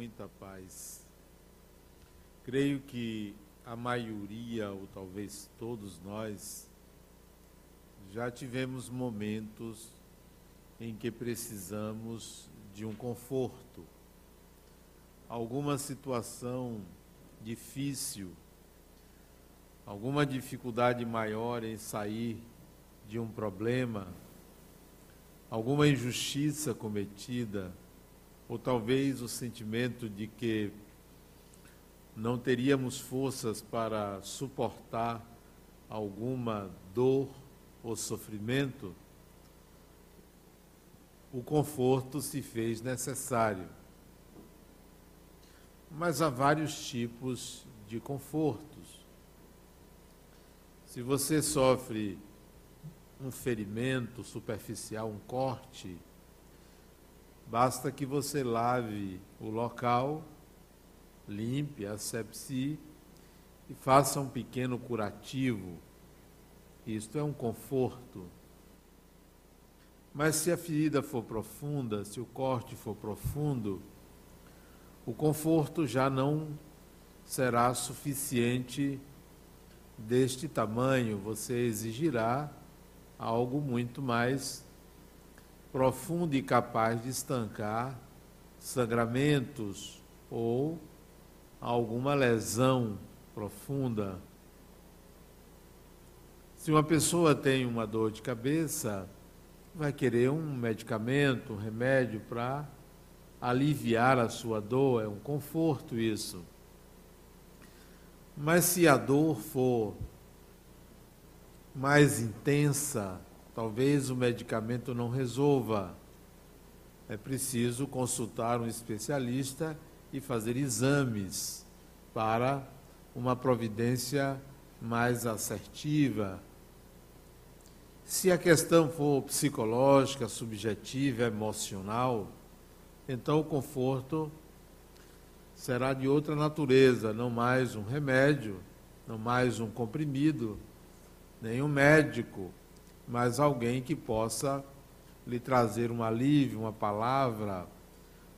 muita paz. Creio que a maioria, ou talvez todos nós, já tivemos momentos em que precisamos de um conforto, alguma situação difícil, alguma dificuldade maior em sair de um problema, alguma injustiça cometida, ou talvez o sentimento de que não teríamos forças para suportar alguma dor ou sofrimento, o conforto se fez necessário. Mas há vários tipos de confortos. Se você sofre um ferimento superficial, um corte, basta que você lave o local, limpe, asepsie e faça um pequeno curativo. Isto é um conforto. Mas se a ferida for profunda, se o corte for profundo, o conforto já não será suficiente deste tamanho, você exigirá algo muito mais profundo e capaz de estancar sangramentos ou alguma lesão profunda. Se uma pessoa tem uma dor de cabeça, vai querer um medicamento, um remédio para aliviar a sua dor, é um conforto isso. Mas se a dor for mais intensa, talvez o medicamento não resolva. É preciso consultar um especialista e fazer exames para uma providência mais assertiva. Se a questão for psicológica, subjetiva, emocional, então o conforto será de outra natureza, não mais um remédio, não mais um comprimido, nem um médico, mas alguém que possa lhe trazer um alívio, uma palavra,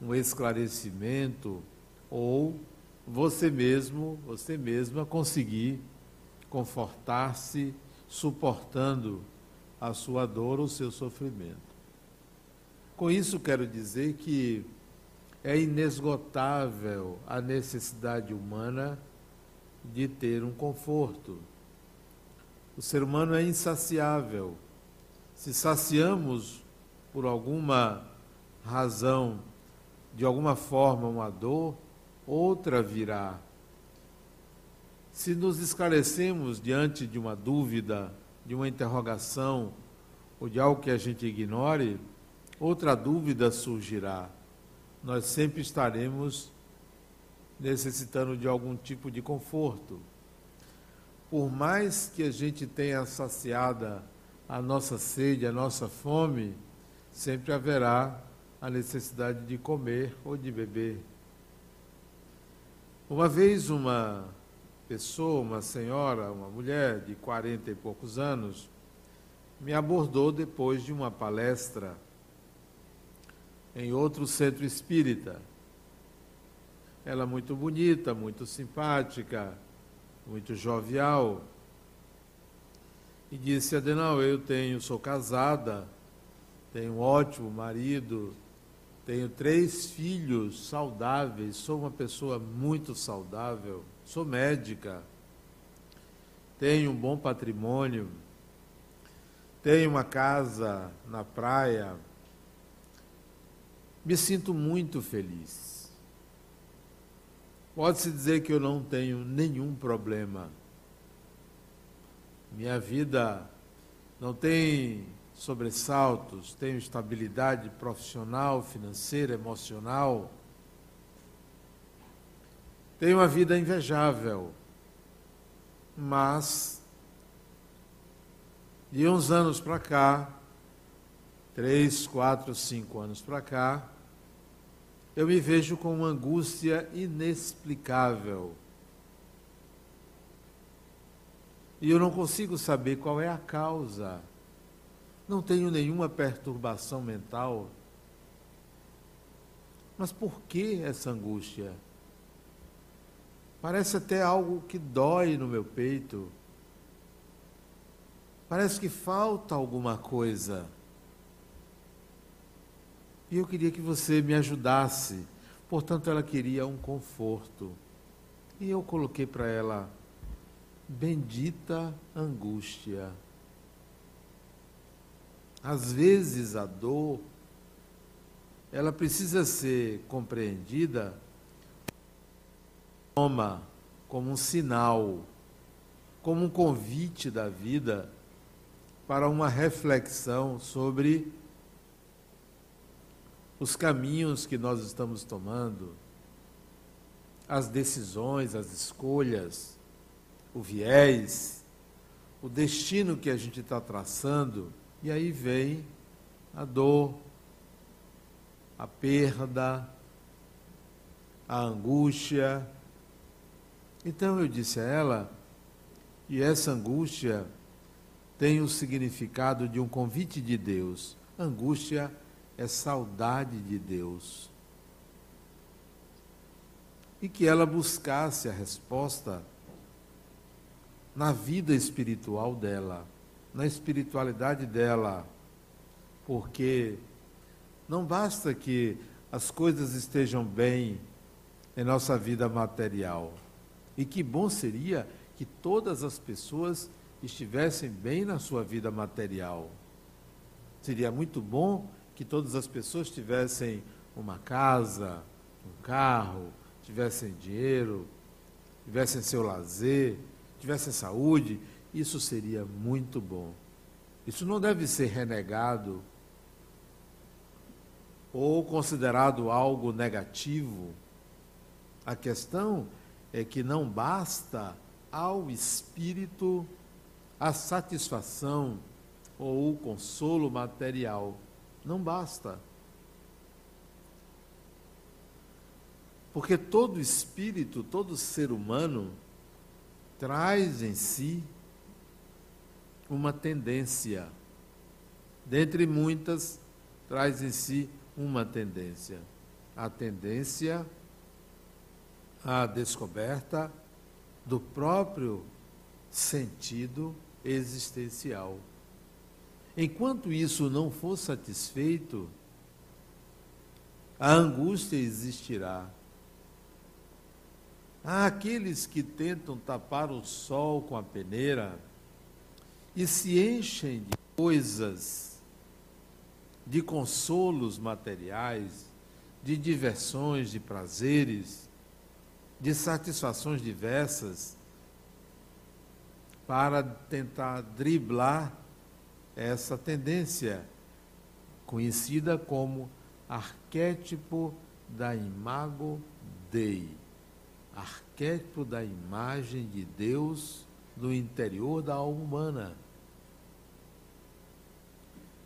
um esclarecimento, ou você mesmo, você mesma conseguir confortar-se suportando a sua dor ou o seu sofrimento. Com isso quero dizer que é inesgotável a necessidade humana de ter um conforto. O ser humano é insaciável. Se saciamos por alguma razão, de alguma forma, uma dor, outra virá. Se nos esclarecemos diante de uma dúvida, de uma interrogação ou de algo que a gente ignore, outra dúvida surgirá. Nós sempre estaremos necessitando de algum tipo de conforto por mais que a gente tenha saciada a nossa sede, a nossa fome, sempre haverá a necessidade de comer ou de beber. Uma vez uma pessoa, uma senhora, uma mulher de quarenta e poucos anos, me abordou depois de uma palestra em outro centro espírita. Ela muito bonita, muito simpática, muito jovial, e disse: Adenal, eu tenho, sou casada, tenho um ótimo marido, tenho três filhos saudáveis, sou uma pessoa muito saudável, sou médica, tenho um bom patrimônio, tenho uma casa na praia, me sinto muito feliz. Pode-se dizer que eu não tenho nenhum problema. Minha vida não tem sobressaltos, tenho estabilidade profissional, financeira, emocional. Tenho uma vida invejável, mas de uns anos para cá, três, quatro, cinco anos para cá, eu me vejo com uma angústia inexplicável. E eu não consigo saber qual é a causa. Não tenho nenhuma perturbação mental. Mas por que essa angústia? Parece até algo que dói no meu peito. Parece que falta alguma coisa. E eu queria que você me ajudasse. Portanto, ela queria um conforto. E eu coloquei para ela: bendita angústia. Às vezes a dor, ela precisa ser compreendida como um sinal, como um convite da vida para uma reflexão sobre os caminhos que nós estamos tomando, as decisões, as escolhas, o viés, o destino que a gente está traçando, e aí vem a dor, a perda, a angústia. Então eu disse a ela, e essa angústia tem o significado de um convite de Deus. Angústia é saudade de Deus. E que ela buscasse a resposta na vida espiritual dela, na espiritualidade dela, porque não basta que as coisas estejam bem em nossa vida material. E que bom seria que todas as pessoas estivessem bem na sua vida material. Seria muito bom que todas as pessoas tivessem uma casa, um carro, tivessem dinheiro, tivessem seu lazer, tivessem saúde, isso seria muito bom. Isso não deve ser renegado ou considerado algo negativo. A questão é que não basta ao espírito a satisfação ou o consolo material. Não basta. Porque todo espírito, todo ser humano, traz em si uma tendência. Dentre muitas, traz em si uma tendência. A tendência à descoberta do próprio sentido existencial. Enquanto isso não for satisfeito, a angústia existirá. Aqueles que tentam tapar o sol com a peneira e se enchem de coisas, de consolos materiais, de diversões, de prazeres, de satisfações diversas, para tentar driblar essa tendência, conhecida como arquétipo da imago Dei, arquétipo da imagem de Deus no interior da alma humana,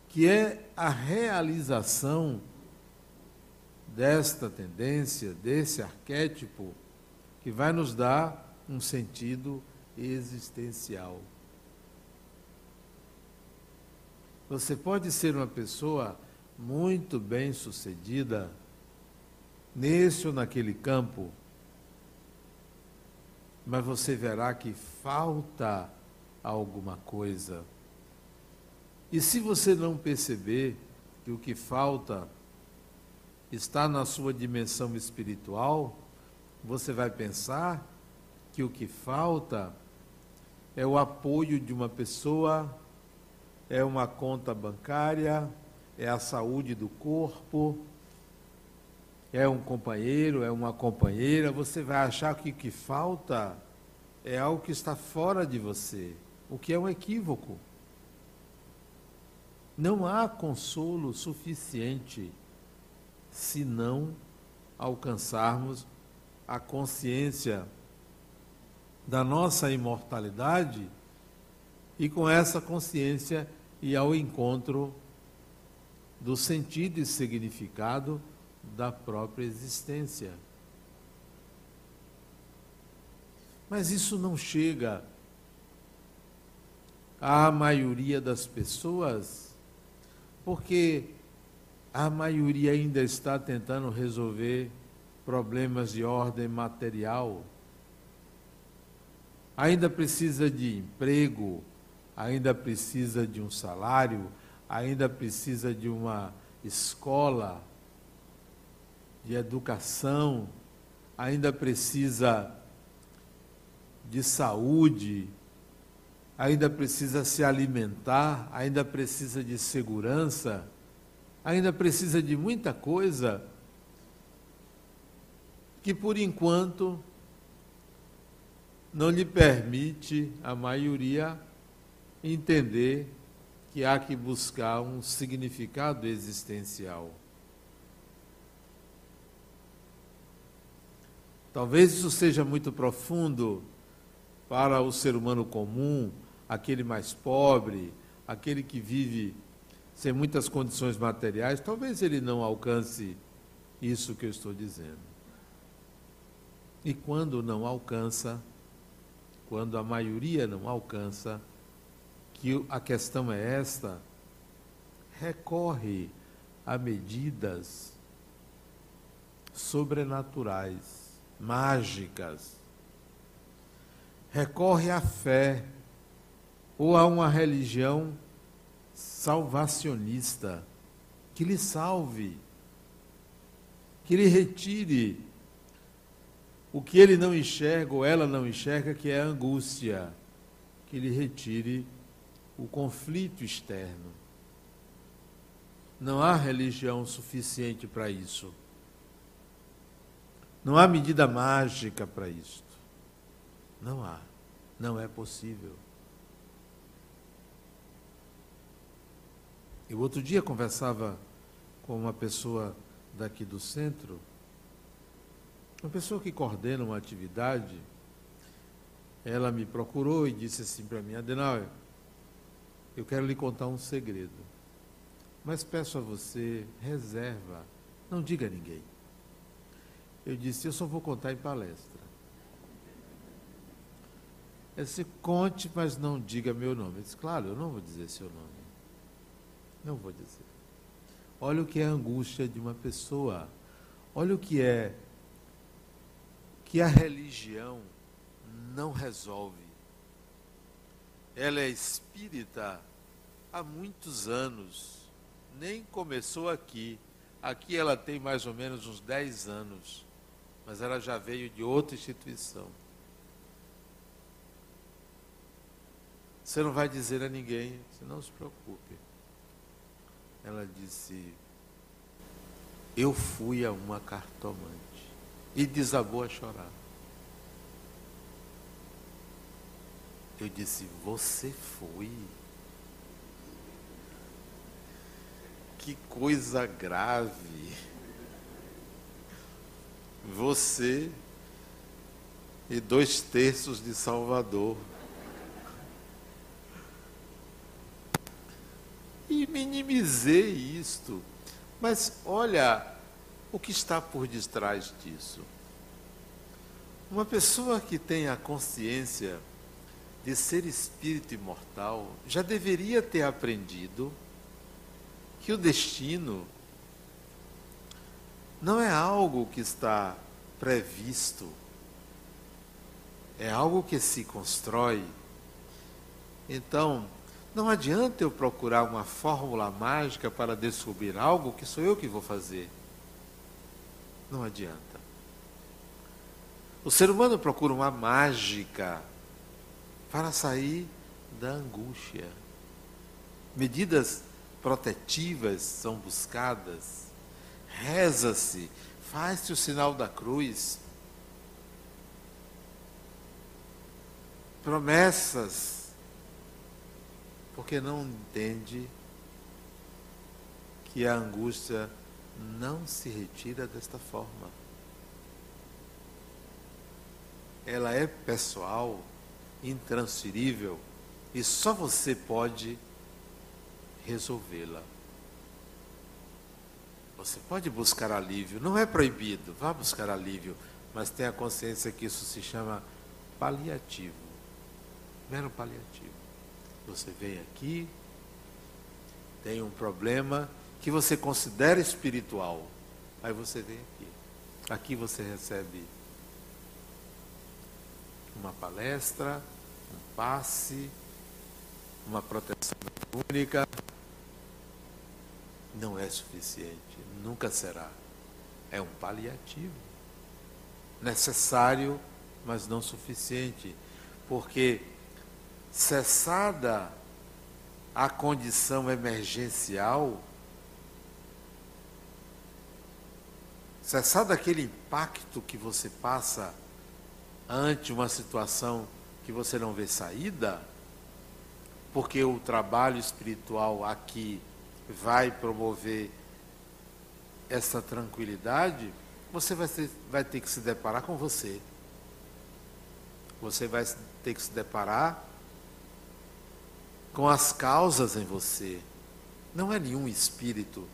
que é a realização desta tendência, desse arquétipo, que vai nos dar um sentido existencial. Você pode ser uma pessoa muito bem sucedida nesse ou naquele campo, mas você verá que falta alguma coisa. E se você não perceber que o que falta está na sua dimensão espiritual, você vai pensar que o que falta é o apoio de uma pessoa é uma conta bancária, é a saúde do corpo, é um companheiro, é uma companheira, você vai achar que o que falta é algo que está fora de você, o que é um equívoco. Não há consolo suficiente se não alcançarmos a consciência da nossa imortalidade e com essa consciência ir ao encontro do sentido e significado da própria existência. Mas isso não chega à maioria das pessoas, porque a maioria ainda está tentando resolver problemas de ordem material. Ainda precisa de emprego, ainda precisa de um salário, ainda precisa de uma escola, de educação, ainda precisa de saúde, ainda precisa se alimentar, ainda precisa de segurança, ainda precisa de muita coisa que por enquanto não lhe permite a maioria entender que há que buscar um significado existencial. Talvez isso seja muito profundo para o ser humano comum, aquele mais pobre, aquele que vive sem muitas condições materiais, talvez ele não alcance isso que eu estou dizendo. E quando não alcança, quando a maioria não alcança, que a questão é esta, recorre a medidas sobrenaturais, mágicas. Recorre à fé ou a uma religião salvacionista que lhe salve, que lhe retire o que ele não enxerga ou ela não enxerga, que é a angústia, que lhe retire o conflito externo. Não há religião suficiente para isso. Não há medida mágica para isto. Não há. Não é possível. Eu outro dia conversava com uma pessoa daqui do centro, uma pessoa que coordena uma atividade, ela me procurou e disse assim para mim, Adenauer, eu quero lhe contar um segredo. Mas peço a você, reserva, não diga a ninguém. Eu disse, eu só vou contar em palestra. Ela disse, conte, mas não diga meu nome. Eu disse, claro, eu não vou dizer seu nome. Não vou dizer. Olha o que é a angústia de uma pessoa. Olha o que é que a religião não resolve ela é espírita há muitos anos, nem começou aqui. Aqui ela tem mais ou menos uns 10 anos, mas ela já veio de outra instituição. Você não vai dizer a ninguém, você não se preocupe. Ela disse: Eu fui a uma cartomante e desabou a chorar. Eu disse: Você foi? Que coisa grave. Você e dois terços de Salvador. E minimizei isto. Mas olha o que está por detrás disso. Uma pessoa que tem a consciência de ser espírito imortal, já deveria ter aprendido que o destino não é algo que está previsto, é algo que se constrói. Então, não adianta eu procurar uma fórmula mágica para descobrir algo que sou eu que vou fazer. Não adianta. O ser humano procura uma mágica para sair da angústia. Medidas protetivas são buscadas. Reza-se, faz-se o sinal da cruz. Promessas, porque não entende que a angústia não se retira desta forma. Ela é pessoal, intransferível e só você pode resolvê-la. Você pode buscar alívio, não é proibido, vá buscar alívio, mas tenha consciência que isso se chama paliativo, mero paliativo. Você vem aqui, tem um problema que você considera espiritual. Aí você vem aqui. Aqui você recebe uma palestra, um passe, uma proteção única. Não é suficiente, nunca será. É um paliativo. Necessário, mas não suficiente. Porque cessada a condição emergencial, cessado aquele impacto que você passa ante uma situação que você não vê saída, porque o trabalho espiritual aqui vai promover essa tranquilidade, você vai ter, vai ter que se deparar com você. Você vai ter que se deparar com as causas em você. Não é nenhum espírito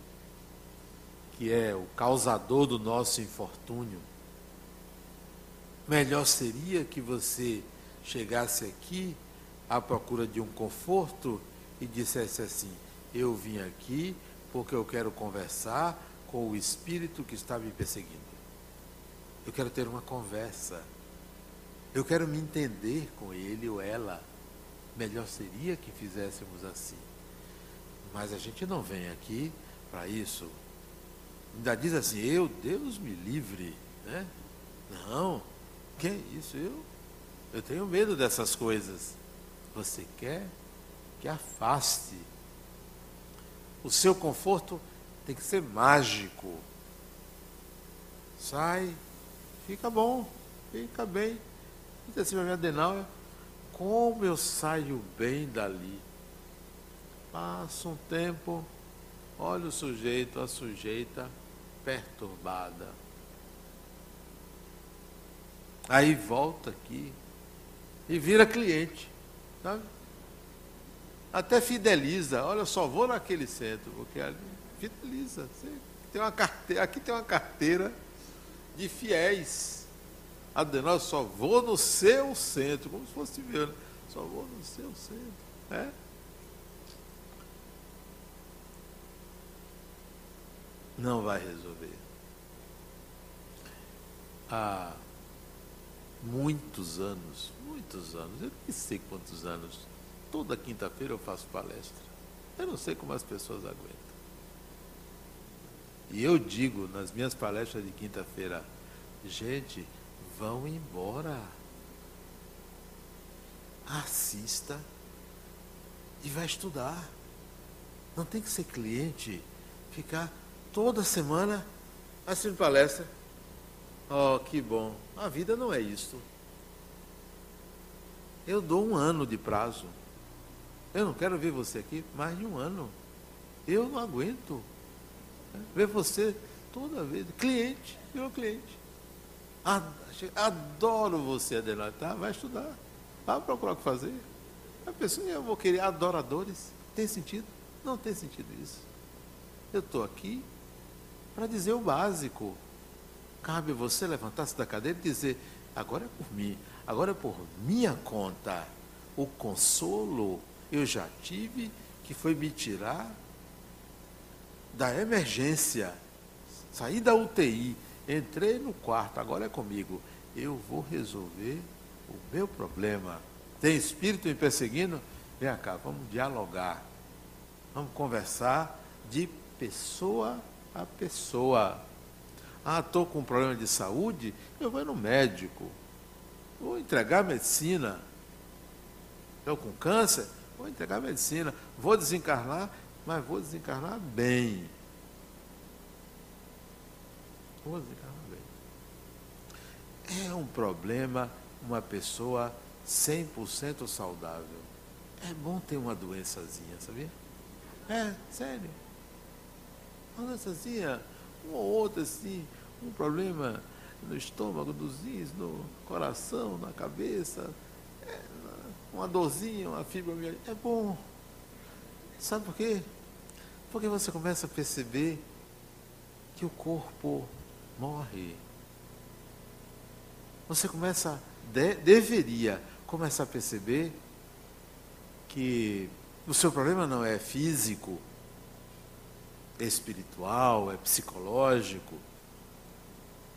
que é o causador do nosso infortúnio. Melhor seria que você chegasse aqui à procura de um conforto e dissesse assim: Eu vim aqui porque eu quero conversar com o espírito que está me perseguindo. Eu quero ter uma conversa. Eu quero me entender com ele ou ela. Melhor seria que fizéssemos assim. Mas a gente não vem aqui para isso. Ainda diz assim, eu, Deus me livre. Né? Não, que isso? Eu, eu tenho medo dessas coisas. Você quer que afaste. O seu conforto tem que ser mágico. Sai, fica bom, fica bem. Diz assim minha Adenauer, como eu saio bem dali. Passa um tempo, olha o sujeito, a sujeita perturbada. Aí volta aqui e vira cliente. Sabe? Até fideliza. Olha, eu só vou naquele centro, porque ali fideliza. Tem uma carteira, aqui tem uma carteira de fiéis. Adenal, só vou no seu centro, como se fosse ver, né? só vou no seu centro. É? Não vai resolver. Ah, muitos anos, muitos anos, eu nem sei quantos anos, toda quinta-feira eu faço palestra. Eu não sei como as pessoas aguentam. E eu digo nas minhas palestras de quinta-feira, gente, vão embora. Assista e vai estudar. Não tem que ser cliente, ficar toda semana assistindo palestra. Oh, que bom. A vida não é isto. Eu dou um ano de prazo. Eu não quero ver você aqui mais de um ano. Eu não aguento. Ver você toda vez. Cliente, meu cliente. Adoro você, Adenauer. Tá? Vai estudar. Vai procurar o que fazer. A pessoa, eu vou querer adoradores. Tem sentido? Não tem sentido isso. Eu estou aqui para dizer o básico. Cabe você levantar-se da cadeira e dizer: agora é por mim, agora é por minha conta. O consolo eu já tive, que foi me tirar da emergência. Saí da UTI, entrei no quarto, agora é comigo. Eu vou resolver o meu problema. Tem espírito me perseguindo? Vem cá, vamos dialogar. Vamos conversar de pessoa a pessoa. Ah, estou com um problema de saúde, eu vou no médico. Vou entregar medicina. Estou com câncer, vou entregar medicina. Vou desencarnar, mas vou desencarnar bem. Vou desencarnar bem. É um problema uma pessoa 100% saudável. É bom ter uma doençazinha, sabia? É, sério. Uma doençazinha, uma ou outra assim, um problema no estômago, nos rins, no coração, na cabeça, é, uma dorzinha, uma fibromialgia. É bom. Sabe por quê? Porque você começa a perceber que o corpo morre. Você começa, de, deveria começar a perceber que o seu problema não é físico, espiritual, é psicológico.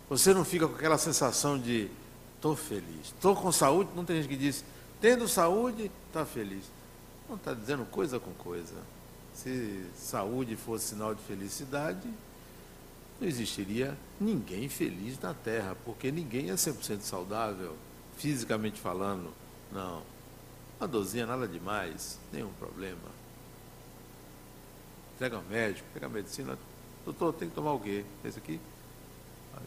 Você não fica com aquela sensação de estou feliz, estou com saúde. Não tem gente que diz, tendo saúde, está feliz. Não está dizendo coisa com coisa. Se saúde fosse sinal de felicidade, não existiria ninguém feliz na Terra, porque ninguém é 100% saudável, fisicamente falando. Não. Uma dorzinha, nada demais, nenhum problema. Pega o médico, pega a medicina. Doutor, tem que tomar o quê? Esse aqui?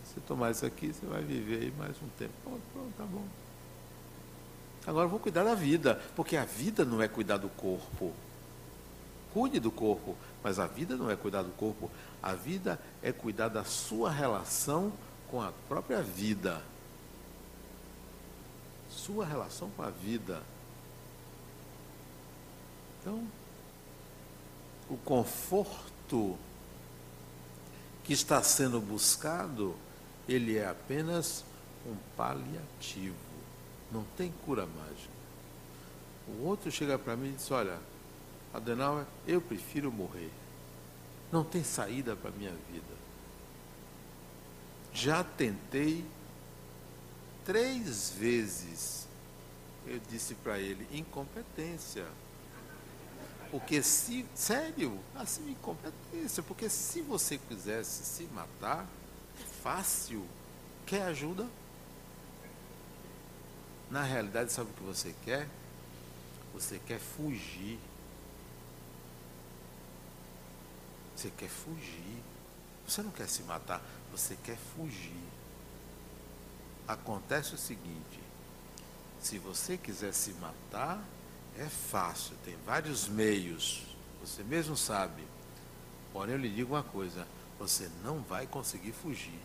Se tomar isso aqui, você vai viver aí mais um tempo. Pronto, pronto, tá bom. Agora vou cuidar da vida, porque a vida não é cuidar do corpo. Cuide do corpo, mas a vida não é cuidar do corpo. A vida é cuidar da sua relação com a própria vida. Sua relação com a vida. Então, o conforto que está sendo buscado, ele é apenas um paliativo. Não tem cura mágica. O outro chega para mim e diz: Olha, Adenauer, eu prefiro morrer. Não tem saída para a minha vida. Já tentei três vezes. Eu disse para ele: incompetência. Porque se, sério, assim, incompetência, porque se você quisesse se matar, é fácil. Quer ajuda? Na realidade, sabe o que você quer? Você quer fugir. Você quer fugir. Você não quer se matar, você quer fugir. Acontece o seguinte: se você quiser se matar, é fácil, tem vários meios, você mesmo sabe. Porém, eu lhe digo uma coisa: você não vai conseguir fugir.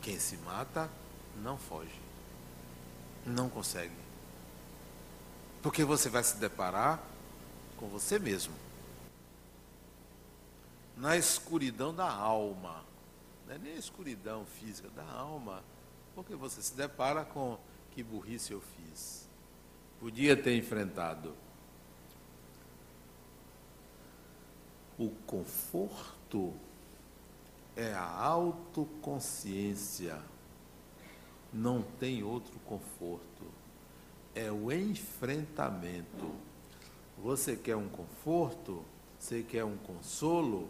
Quem se mata não foge. Não consegue. Porque você vai se deparar com você mesmo. Na escuridão da alma. Não é nem a escuridão física, da alma. Porque você se depara com que burrice eu fiz podia ter enfrentado. O conforto é a autoconsciência. Não tem outro conforto. É o enfrentamento. Você quer um conforto? Você quer um consolo?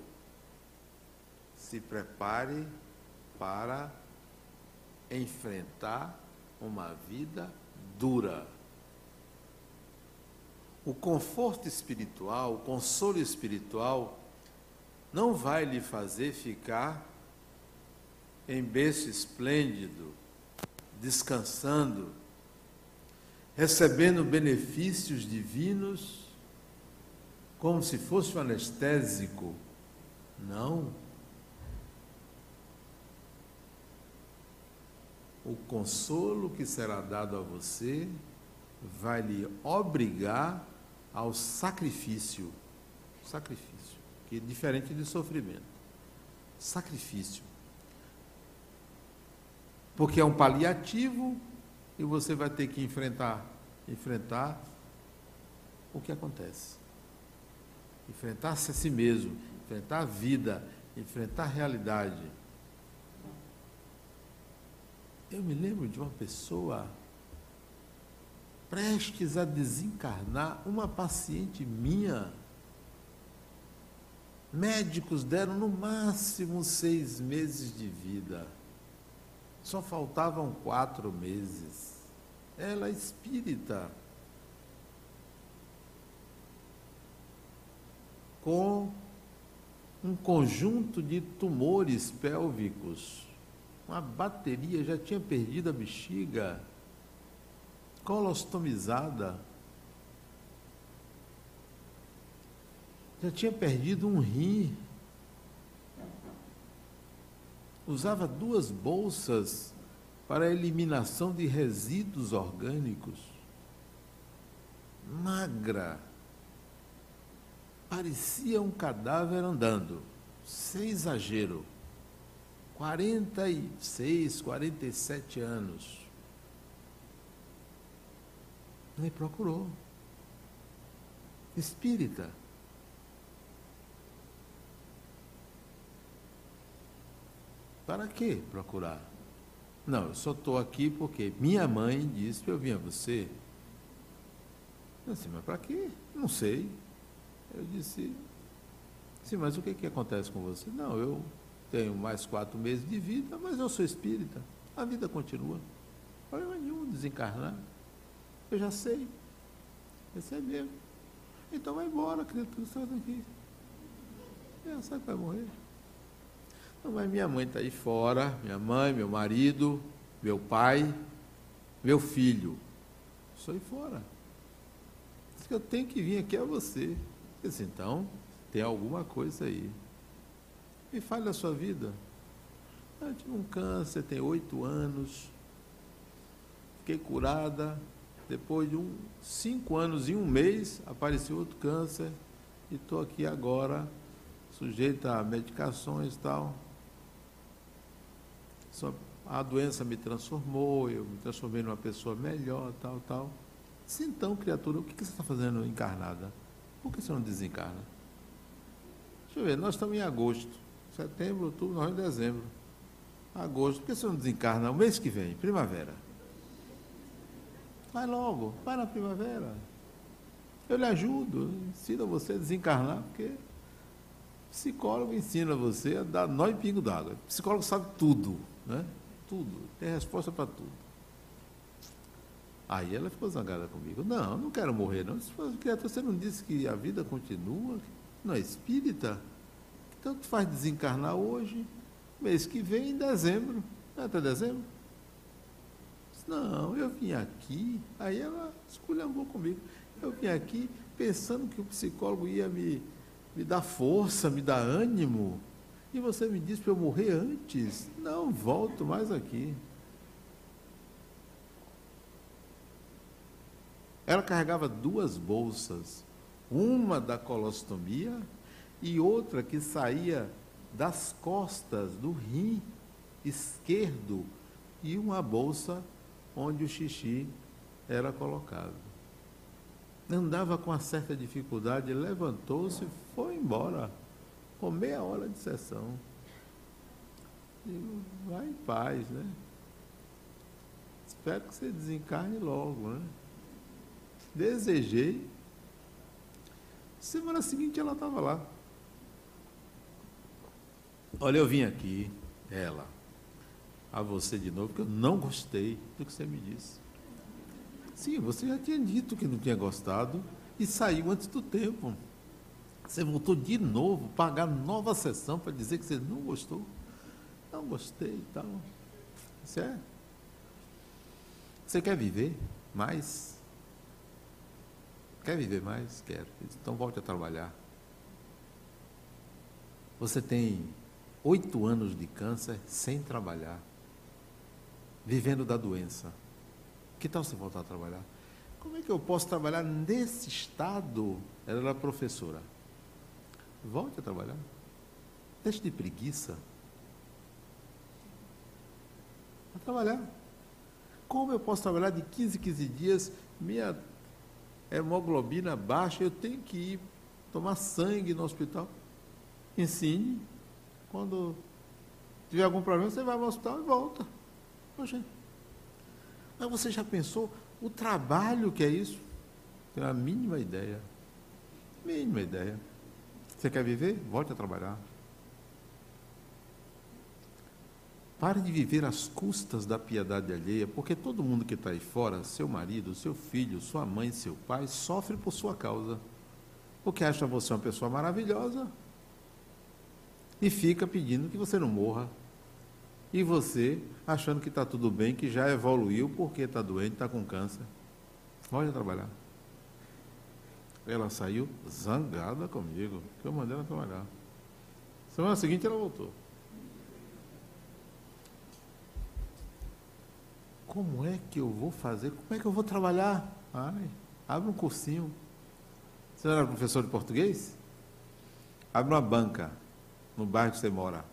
Se prepare para enfrentar uma vida dura. O conforto espiritual, o consolo espiritual, não vai lhe fazer ficar em berço esplêndido, descansando, recebendo benefícios divinos, como se fosse um anestésico. Não. O consolo que será dado a você vai lhe obrigar ao sacrifício. Sacrifício, que é diferente de sofrimento. Sacrifício. Porque é um paliativo e você vai ter que enfrentar, enfrentar o que acontece. Enfrentar-se a si mesmo, enfrentar a vida, enfrentar a realidade. Eu me lembro de uma pessoa prestes a desencarnar, uma paciente minha. Médicos deram no máximo seis meses de vida. Só faltavam quatro meses. Ela é espírita. Com um conjunto de tumores pélvicos. Uma bateria, já tinha perdido a bexiga colostomizada. Já tinha perdido um rim. Usava duas bolsas para a eliminação de resíduos orgânicos. Magra. Parecia um cadáver andando. Sem exagero. 46, 47 anos. Me procurou. Espírita. Para que procurar? Não, eu só estou aqui porque minha mãe disse que eu vinha a você. Eu disse, mas para quê? Não sei. Eu disse, sim, mas o que, que acontece com você? Não, eu tenho mais quatro meses de vida, mas eu sou espírita. A vida continua. Problema nenhum desencarnar. Eu já sei. Eu sei mesmo. Então vai embora, criatura, sai daqui. É, sabe que vai morrer. Não, mas minha mãe está aí fora, minha mãe, meu marido, meu pai, meu filho. Estou aí fora. Diz que eu tenho que vir aqui a você. Disse, então, tem alguma coisa aí. Me fale da sua vida. Eu tive um câncer, tem oito anos. Fiquei curada. Depois de um, cinco anos e um mês, apareceu outro câncer. E estou aqui agora, sujeita a medicações e tal. A doença me transformou, eu me transformei numa pessoa melhor, tal, tal. Se então, criatura, o que você está fazendo encarnada? Por que você não desencarna? Deixa eu ver, nós estamos em agosto, setembro, outubro, novembro, dezembro. Agosto, por que você não desencarna o mês que vem, primavera? Vai logo, vai na primavera. Eu lhe ajudo, ensino você a desencarnar, porque psicólogo ensina você a dar nó e pingo d'água. Psicólogo sabe tudo, né? Tudo, tem resposta para tudo. Aí ela ficou zangada comigo. Não, não quero morrer, não. Você não disse que a vida continua? Não é espírita? Então tu faz desencarnar hoje, mês que vem, em dezembro. Não é até dezembro? Não, eu vim aqui, aí ela esculhambou comigo. Eu vim aqui pensando que o psicólogo ia me, me dar força, me dar ânimo. E você me disse para eu morrer antes. Não, volto mais aqui. Ela carregava duas bolsas, uma da colostomia e outra que saía das costas do rim esquerdo e uma bolsa onde o xixi era colocado. Andava com uma certa dificuldade, levantou-se e foi embora, com meia hora de sessão. Digo, vai em paz, né? Espero que você desencarne logo, né? Desejei. Semana seguinte ela estava lá. Olha, eu vim aqui, ela, a você de novo, porque eu não gostei do que você me disse. Sim, você já tinha dito que não tinha gostado e saiu antes do tempo. Você voltou de novo, pagar nova sessão para dizer que você não gostou. Não gostei e tal. Isso é. Você quer viver mais? Quer viver mais? Quero. Então volte a trabalhar. Você tem oito anos de câncer sem trabalhar, vivendo da doença. Que tal você voltar a trabalhar? Como é que eu posso trabalhar nesse estado? Ela era professora. Volte a trabalhar. Deixe de preguiça. A trabalhar. Como eu posso trabalhar de 15 em 15 dias? Minha hemoglobina baixa, eu tenho que ir tomar sangue no hospital. Ensine. Quando tiver algum problema, você vai ao hospital e volta. Poxa. Mas você já pensou o trabalho que é isso? Tem a mínima ideia. Mínima ideia. Você quer viver? Volte a trabalhar. Pare de viver às custas da piedade alheia, porque todo mundo que está aí fora, seu marido, seu filho, sua mãe, seu pai, sofre por sua causa. Porque acha você uma pessoa maravilhosa e fica pedindo que você não morra. E você achando que está tudo bem, que já evoluiu porque está doente, está com câncer. Pode trabalhar. Ela saiu zangada comigo, que eu mandei ela trabalhar. Semana seguinte ela voltou. Como é que eu vou fazer? Como é que eu vou trabalhar? Ai, abre um cursinho. Você não era professor de português? Abre uma banca no bairro que você mora.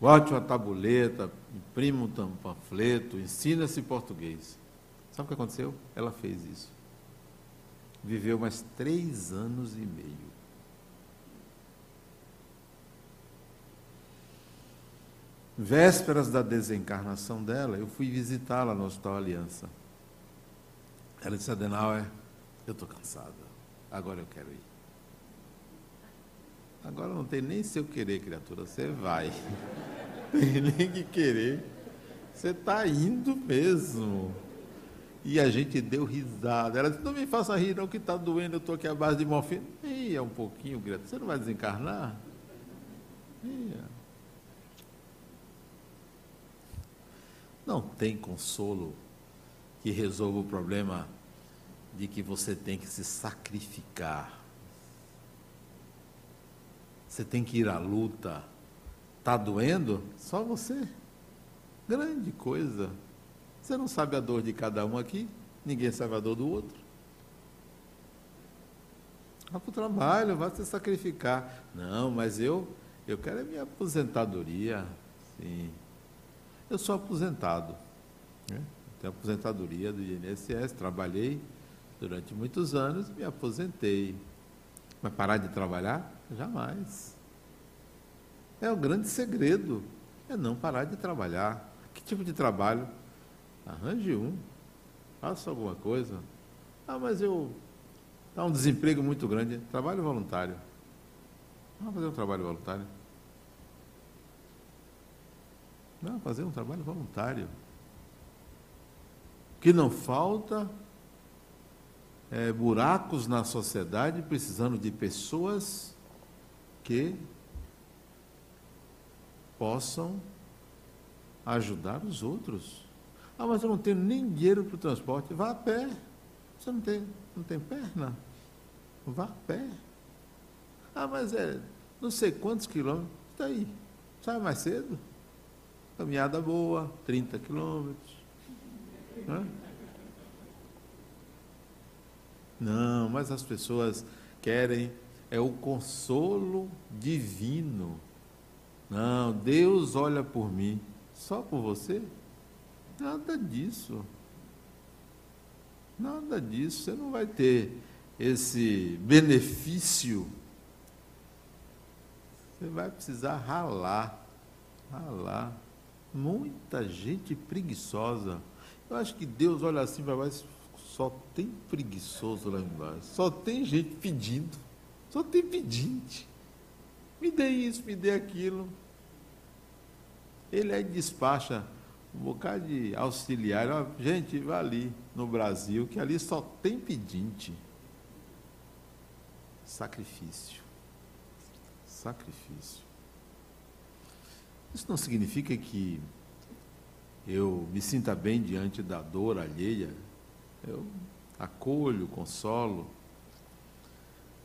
Bote uma tabuleta, imprima um panfleto, ensina-se português. Sabe o que aconteceu? Ela fez isso. Viveu mais três anos e meio. vésperas da desencarnação dela, eu fui visitá-la no Hospital Aliança. Ela disse, Adenauer, eu estou cansada, agora eu quero ir. Agora não tem nem seu querer, criatura, você vai. tem nem que querer. Você está indo mesmo. E a gente deu risada. Ela disse, não me faça rir, não, que está doendo, eu estou aqui à base de morfina. Ia um pouquinho, criatura. Você não vai desencarnar? Ia. Não tem consolo que resolva o problema de que você tem que se sacrificar. Você tem que ir à luta. Está doendo? Só você. Grande coisa. Você não sabe a dor de cada um aqui, ninguém sabe a dor do outro. Vá para o trabalho, vá se sacrificar. Não, mas eu, eu quero a minha aposentadoria. Sim. Eu sou aposentado. Né? Tenho aposentadoria do INSS, trabalhei durante muitos anos me aposentei. Mas parar de trabalhar? Jamais. É o grande segredo, é não parar de trabalhar. Que tipo de trabalho? Arranje um, faça alguma coisa. Ah, mas eu. Está um desemprego muito grande. Trabalho voluntário. Vamos fazer um trabalho voluntário. Não, fazer um trabalho voluntário. Que não falta é, buracos na sociedade precisando de pessoas que possam ajudar os outros. Ah, mas eu não tenho nem dinheiro para o transporte. Vá a pé. Você não tem, não tem perna? Vá a pé. Ah, mas é não sei quantos quilômetros. Está aí. Sai mais cedo. Caminhada boa, 30 quilômetros. Não, mas as pessoas querem é o consolo divino. Não, Deus olha por mim. Só por você? Nada disso. Nada disso. Você não vai ter esse benefício. Você vai precisar ralar. Ralar muita gente preguiçosa. Eu acho que Deus olha assim para baixo, só tem preguiçoso lá embaixo, só tem gente pedindo, só tem pedinte. Me dê isso, me dê aquilo. Ele aí despacha um bocado de auxiliar. Gente, vai ali no Brasil, que ali só tem pedinte. Sacrifício. Sacrifício. Isso não significa que eu me sinta bem diante da dor alheia. Eu acolho, consolo.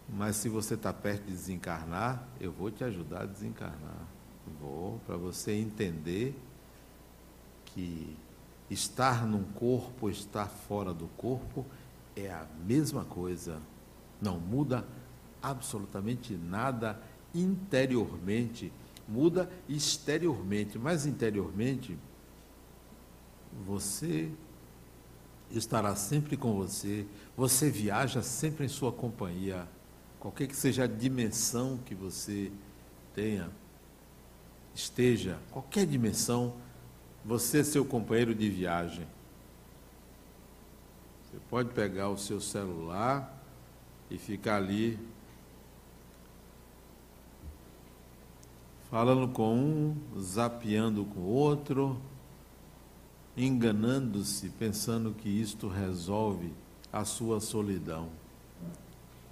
Mas se você está perto de desencarnar, eu vou te ajudar a desencarnar. Vou, para você entender que estar num corpo, estar fora do corpo, é a mesma coisa. Não muda absolutamente nada interiormente. Muda exteriormente, mas interiormente você estará sempre com você, você viaja sempre em sua companhia, qualquer que seja a dimensão que você tenha, esteja, qualquer dimensão, você seu companheiro de viagem. Você pode pegar o seu celular e ficar ali falando com um, zapeando com o outro, enganando-se, pensando que isto resolve a sua solidão.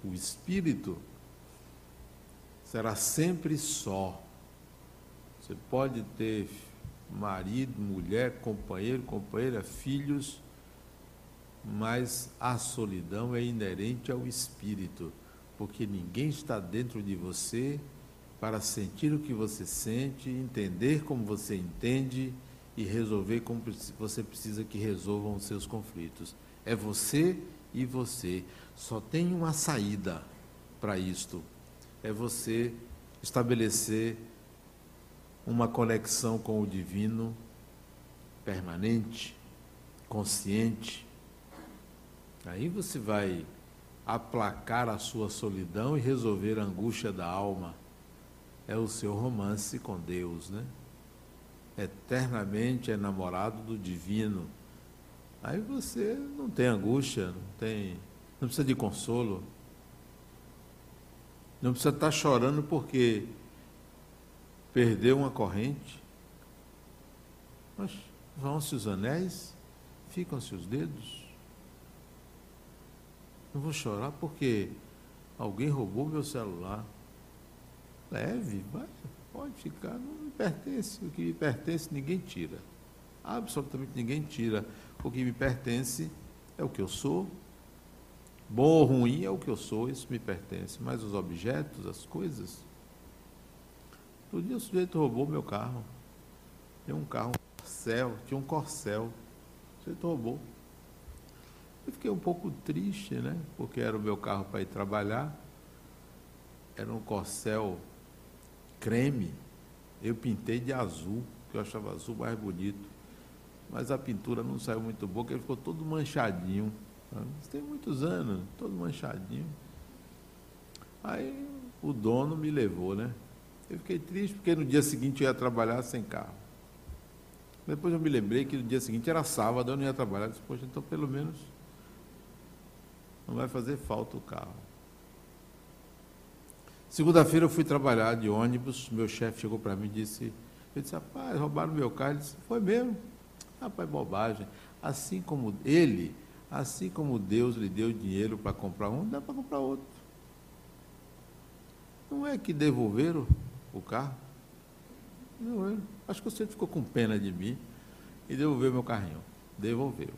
O espírito será sempre só. Você pode ter marido, mulher, companheiro, companheira, filhos, mas a solidão é inerente ao espírito, porque ninguém está dentro de você para sentir o que você sente, entender como você entende e resolver como você precisa que resolvam os seus conflitos. É você e você. Só tem uma saída para isto. É você estabelecer uma conexão com o divino permanente, consciente. Aí você vai aplacar a sua solidão e resolver a angústia da alma é o seu romance com Deus, né? eternamente enamorado do divino. Aí você não tem angústia, não tem, não precisa de consolo. Não precisa estar chorando porque perdeu uma corrente. Mas vão-se os anéis, ficam-se os dedos. Não vou chorar porque alguém roubou meu celular. Leve, vai, pode ficar, não me pertence. O que me pertence ninguém tira. Absolutamente ninguém tira. O que me pertence é o que eu sou. Bom ou ruim é o que eu sou, isso me pertence. Mas os objetos, as coisas. Outro dia o sujeito roubou meu carro. Tem um carro, um corcel, tinha um corcel. O sujeito roubou. Eu fiquei um pouco triste, né? Porque era o meu carro para ir trabalhar. Era um corcel creme. Eu pintei de azul, que eu achava azul mais bonito. Mas a pintura não saiu muito boa, porque ele ficou todo manchadinho. Tem muitos anos, todo manchadinho. Aí o dono me levou, né? Eu fiquei triste porque no dia seguinte eu ia trabalhar sem carro. Depois eu me lembrei que no dia seguinte era sábado, eu não ia trabalhar. Eu disse, poxa, então pelo menos não vai fazer falta o carro. Segunda-feira eu fui trabalhar de ônibus, meu chefe chegou para mim e disse, eu disse, rapaz, roubaram meu carro. Ele disse, foi mesmo? Rapaz, bobagem. Assim como ele, assim como Deus lhe deu dinheiro para comprar um, dá para comprar outro. Não é que devolveram o carro? Não é. Acho que você ficou com pena de mim e devolveu meu carrinho. Devolveu.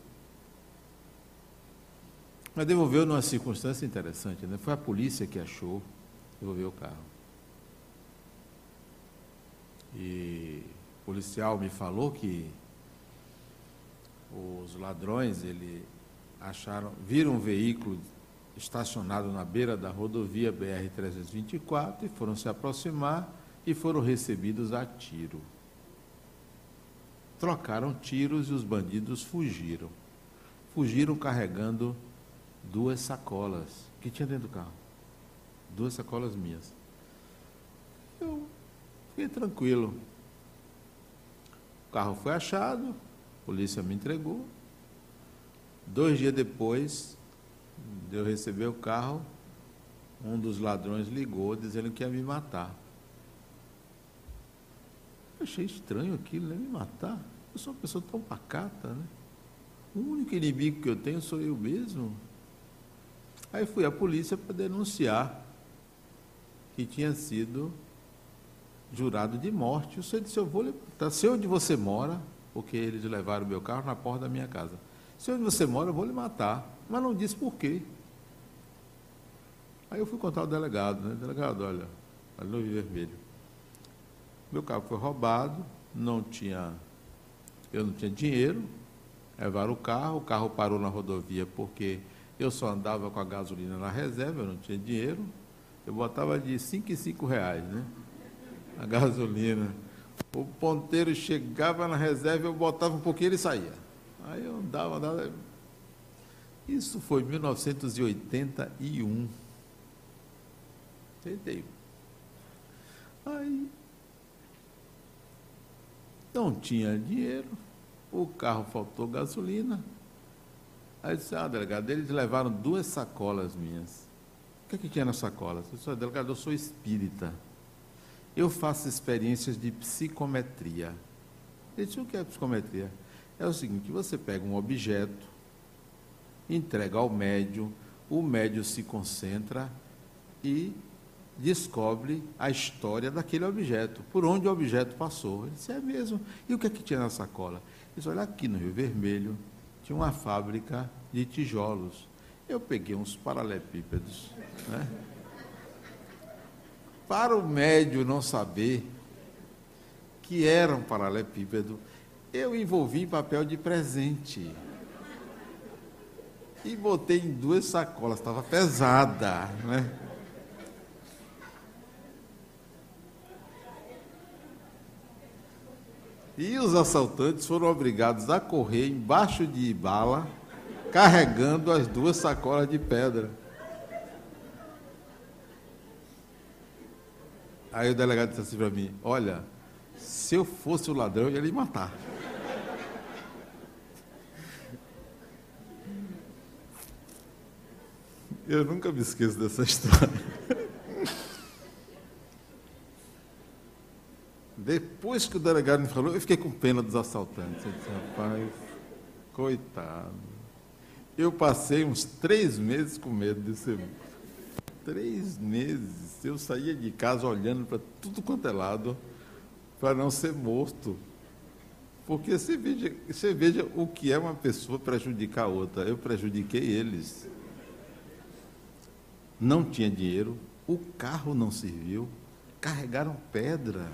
Mas devolveu numa circunstância interessante, né? Foi a polícia que achou, devolveu o carro. E o policial me falou que os ladrões, ele acharam, viram um veículo estacionado na beira da rodovia BR-324 e foram se aproximar e foram recebidos a tiro. Trocaram tiros e os bandidos fugiram. Fugiram carregando duas sacolas que tinha dentro do carro. Duas sacolas minhas. Eu fiquei tranquilo. O carro foi achado, a polícia me entregou. Dois dias depois de eu receber o carro, um dos ladrões ligou dizendo que ia me matar. Achei estranho aquilo, né? Me matar. Eu sou uma pessoa tão pacata, né? O único inimigo que eu tenho sou eu mesmo. Aí fui à polícia para denunciar que tinha sido jurado de morte. Eu senhor disse, eu vou levantar. Sei onde você mora, porque eles levaram o meu carro na porta da minha casa. Sei onde você mora, eu vou lhe matar. Mas não disse por quê. Aí eu fui contar ao delegado, né? Delegado, olha, ali no Vermelho. Meu carro foi roubado, não tinha, eu não tinha dinheiro, levaram o carro, o carro parou na rodovia porque eu só andava com a gasolina na reserva, eu não tinha dinheiro. Eu botava de 5 em 5 reais, né? A gasolina. O ponteiro chegava na reserva, eu botava um pouquinho e ele saía. Aí eu andava, andava. Isso foi em 1981. 81. Aí não tinha dinheiro, o carro faltou gasolina, Aí disse, ah, delegado, eles levaram duas sacolas minhas. O que, é que tinha nas sacolas? Eu disse, delegado, eu sou espírita. Eu faço experiências de psicometria. Ele disse, o que é psicometria? É o seguinte, você pega um objeto, entrega ao médium, o médium se concentra e descobre a história daquele objeto, por onde o objeto passou. Ele disse, é mesmo. E o que é que tinha na sacola? Ele disse, olha, aqui no Rio Vermelho tinha uma fábrica de tijolos. Eu peguei uns paralelepípedos. Né? Para o médio não saber que era um paralelepípedo, eu envolvi papel de presente. E botei em duas sacolas, estava pesada. Né? E os assaltantes foram obrigados a correr embaixo de bala, carregando as duas sacolas de pedra. Aí o delegado disse assim para mim: Olha, Se eu fosse o ladrão, eu ia lhe matar. Eu nunca me esqueço dessa história. Depois que o delegado me falou, eu fiquei com pena dos assaltantes. Eu disse, rapaz, coitado. Eu passei uns três meses com medo de ser. Três meses. Eu saía de casa olhando para tudo quanto é lado para não ser morto. Porque você veja, você veja o que é uma pessoa prejudicar outra. Eu prejudiquei eles não tinha dinheiro, o carro não serviu, carregaram pedra.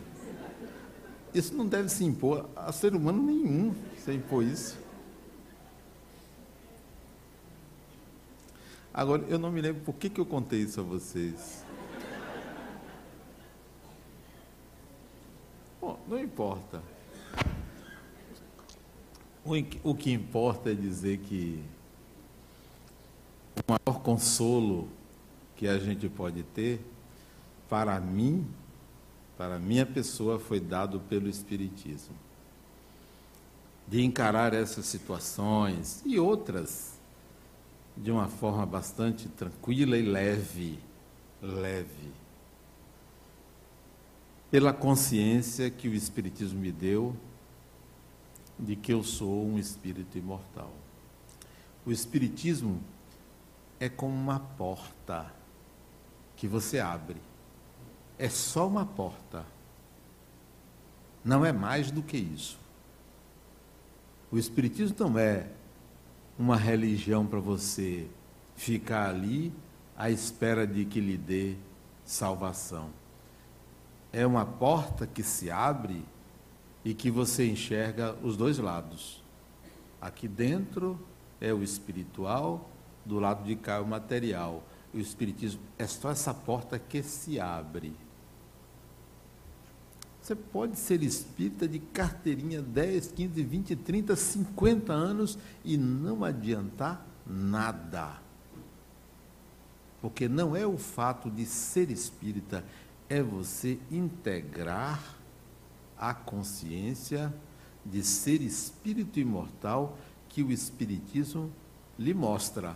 Isso não deve se impor a ser humano nenhum, se impor isso. Agora, eu não me lembro por que, que eu contei isso a vocês. Bom, não importa. O que importa é dizer que o maior consolo que a gente pode ter, para mim, para minha pessoa, foi dado pelo Espiritismo. De encarar essas situações e outras de uma forma bastante tranquila e leve, leve. Pela consciência que o Espiritismo me deu de que eu sou um espírito imortal. O Espiritismo é como uma porta que você abre. É só uma porta. Não é mais do que isso. O Espiritismo não é uma religião para você ficar ali à espera de que lhe dê salvação. É uma porta que se abre e que você enxerga os dois lados. Aqui dentro é o espiritual, do lado de cá é o material o Espiritismo é só essa porta que se abre. Você pode ser espírita de carteirinha 10, 15, 20, 30, 50 anos e não adiantar nada. Porque não é o fato de ser espírita, é você integrar a consciência de ser espírito imortal que o Espiritismo lhe mostra.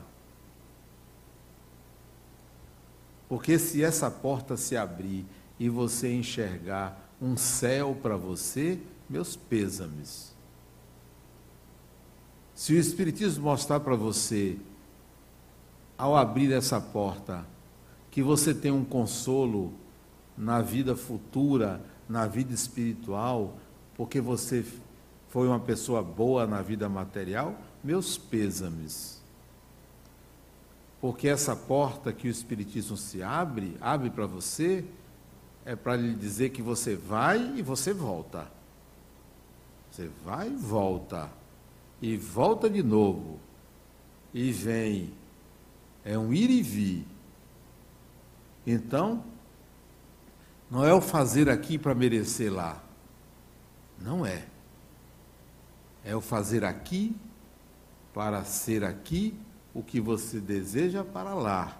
Porque se essa porta se abrir e você enxergar um céu para você, meus pêsames. Se o Espiritismo mostrar para você, ao abrir essa porta, que você tem um consolo na vida futura, na vida espiritual, porque você foi uma pessoa boa na vida material, meus pêsames. Porque essa porta que o Espiritismo se abre, abre para você, é para lhe dizer que você vai e você volta. Você vai e volta. E volta de novo. E vem. É um ir e vir. Então, não é o fazer aqui para merecer lá. Não é. É o fazer aqui para ser aqui o que você deseja para lá.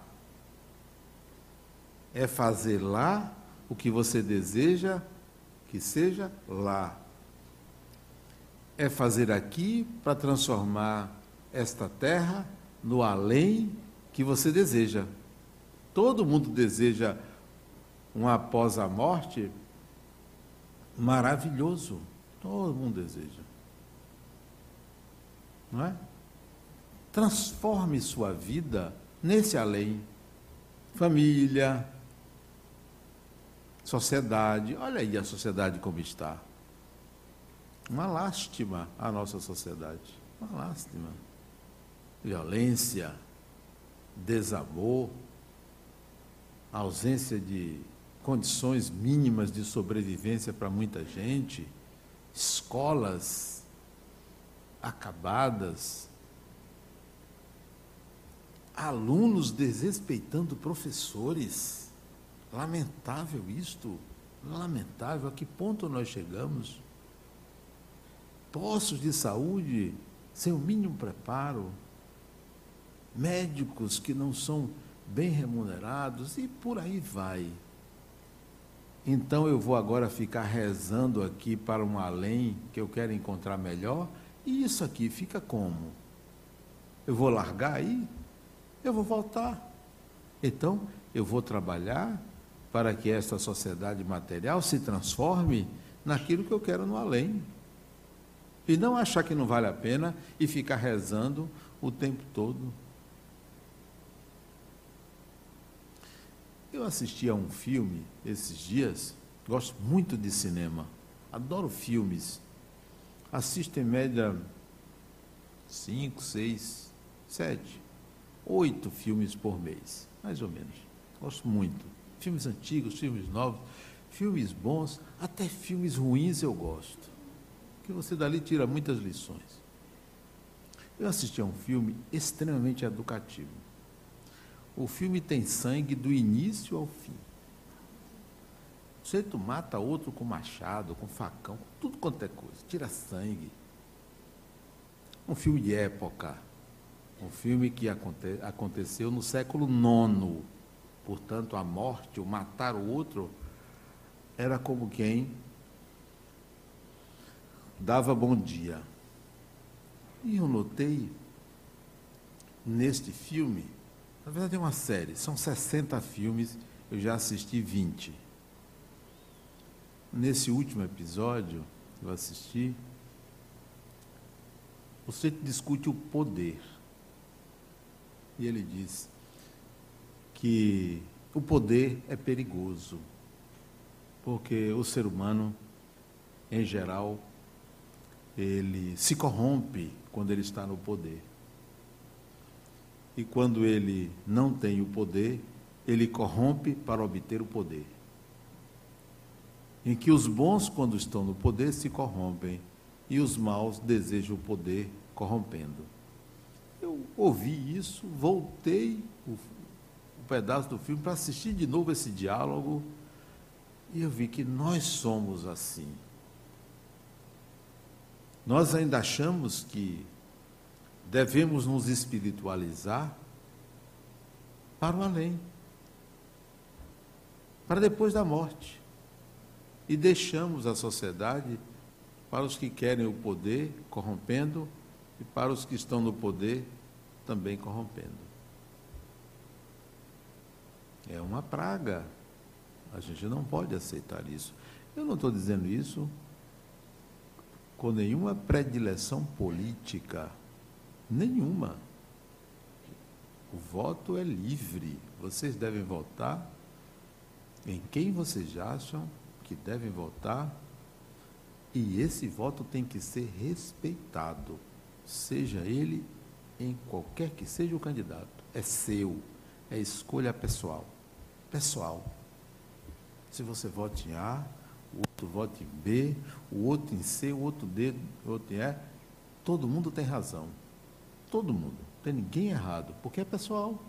É fazer lá o que você deseja que seja lá. É fazer aqui para transformar esta terra no além que você deseja. Todo mundo deseja um após a morte maravilhoso. Todo mundo deseja. Não é? Transforme sua vida nesse além. Família, sociedade. Olha aí a sociedade como está. Uma lástima a nossa sociedade. Uma lástima. Violência, desamor, ausência de condições mínimas de sobrevivência para muita gente, escolas acabadas, alunos desrespeitando professores. Lamentável isto, lamentável. A que ponto nós chegamos? Postos de saúde sem o mínimo preparo, médicos que não são bem remunerados e por aí vai. então eu vou agora ficar rezando aqui para um além que eu quero encontrar melhor, e isso aqui fica como? Eu vou largar aí? Eu vou voltar. Então, eu vou trabalhar para que esta sociedade material se transforme naquilo que eu quero no além. E não achar que não vale a pena e ficar rezando o tempo todo. Eu assisti a um filme esses dias, gosto muito de cinema, adoro filmes. Assisto em média cinco, seis, sete, oito filmes por mês, mais ou menos. Gosto muito. Filmes antigos, filmes novos, filmes bons, até filmes ruins eu gosto. Que você dali tira muitas lições. Eu assisti a um filme extremamente educativo. O filme tem sangue do início ao fim. Sujeito mata outro com machado, com facão, com tudo quanto é coisa, tira sangue. Um filme de época. Um filme que aconte aconteceu no século IX. Portanto, a morte, o matar o outro, era como quem dava bom dia. E eu notei neste filme na verdade é uma série, são 60 filmes, eu já assisti 20. Nesse último episódio que eu assisti, você discute o poder. E ele diz que o poder é perigoso, porque o ser humano, em geral, ele se corrompe quando ele está no poder e quando ele não tem o poder, ele corrompe para obter o poder. Em que os bons, quando estão no poder, se corrompem e os maus desejam o poder corrompendo. Eu ouvi isso, voltei pedaço do filme para assistir de novo esse diálogo e eu vi que nós somos assim. Nós ainda achamos que devemos nos espiritualizar para o além, para depois da morte. E deixamos a sociedade para os que querem o poder corrompendo e para os que estão no poder também corrompendo. É uma praga. A gente não pode aceitar isso. Eu não estou dizendo isso com nenhuma predileção política. Nenhuma. O voto é livre. Vocês devem votar em quem vocês acham que devem votar. E esse voto tem que ser respeitado, seja ele em qualquer que seja o candidato. É seu, é escolha pessoal. Pessoal. Se você vota em A, o outro vota em B, o outro em C, o outro D, o outro em E, todo mundo tem razão. Todo mundo. Não tem ninguém errado, porque é pessoal. Não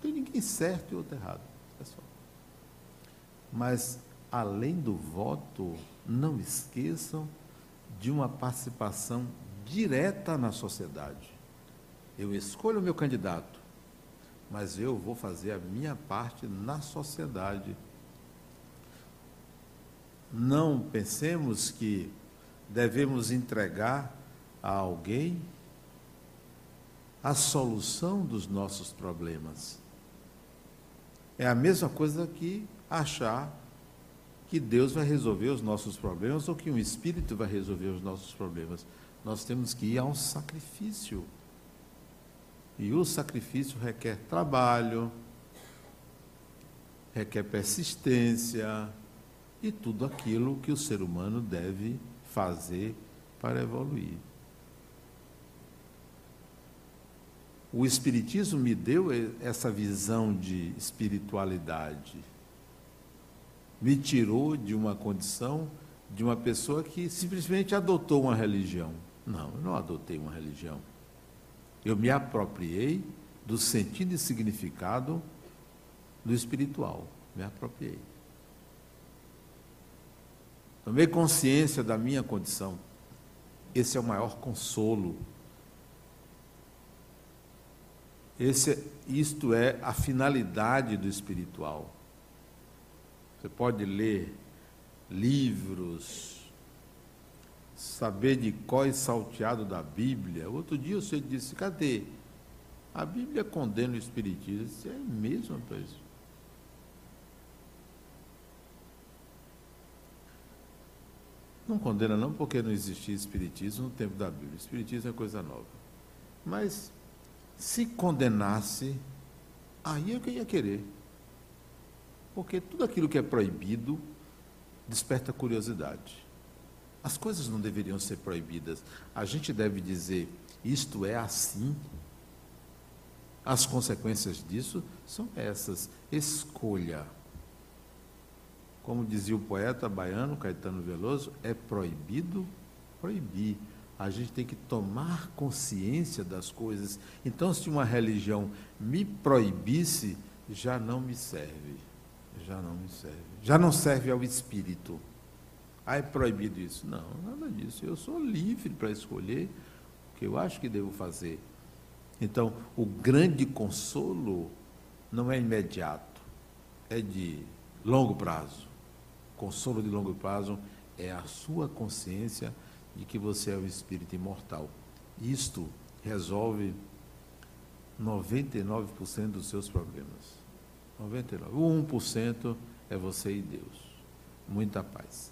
tem ninguém certo e outro errado. Pessoal. Mas, além do voto, não esqueçam de uma participação direta na sociedade. Eu escolho o meu candidato, mas eu vou fazer a minha parte na sociedade. Não pensemos que devemos entregar a alguém a solução dos nossos problemas. É a mesma coisa que achar que Deus vai resolver os nossos problemas ou que um espírito vai resolver os nossos problemas. Nós temos que ir a um sacrifício. E o sacrifício requer trabalho, requer persistência e tudo aquilo que o ser humano deve fazer para evoluir. O Espiritismo me deu essa visão de espiritualidade. Me tirou de uma condição de uma pessoa que simplesmente adotou uma religião. Não, eu não adotei uma religião. Eu me apropriei do sentido e significado do espiritual. Me apropriei. Tomei consciência da minha condição. Esse é o maior consolo esse, isto é a finalidade do espiritual. Você pode ler livros, saber de e salteado da Bíblia. Outro dia você disse, cadê? A Bíblia condena o Espiritismo. Isso é mesmo, rapaz. Não condena não, porque não existia Espiritismo no tempo da Bíblia. O Espiritismo é coisa nova. Mas, se condenasse, aí é que ia querer. Porque tudo aquilo que é proibido desperta curiosidade. As coisas não deveriam ser proibidas. A gente deve dizer, isto é assim. As consequências disso são essas. Escolha. Como dizia o poeta baiano Caetano Veloso, é proibido proibir. A gente tem que tomar consciência das coisas. Então, se uma religião me proibisse, já não me serve. Já não me serve. Já não serve ao espírito. Ah, é proibido isso? Não, nada disso. Eu sou livre para escolher o que eu acho que devo fazer. Então, o grande consolo não é imediato, é de longo prazo. Consolo de longo prazo é a sua consciência de que você é o espírito imortal. Isto resolve 99% dos seus problemas. 99. O 1% é você e Deus. Muita paz.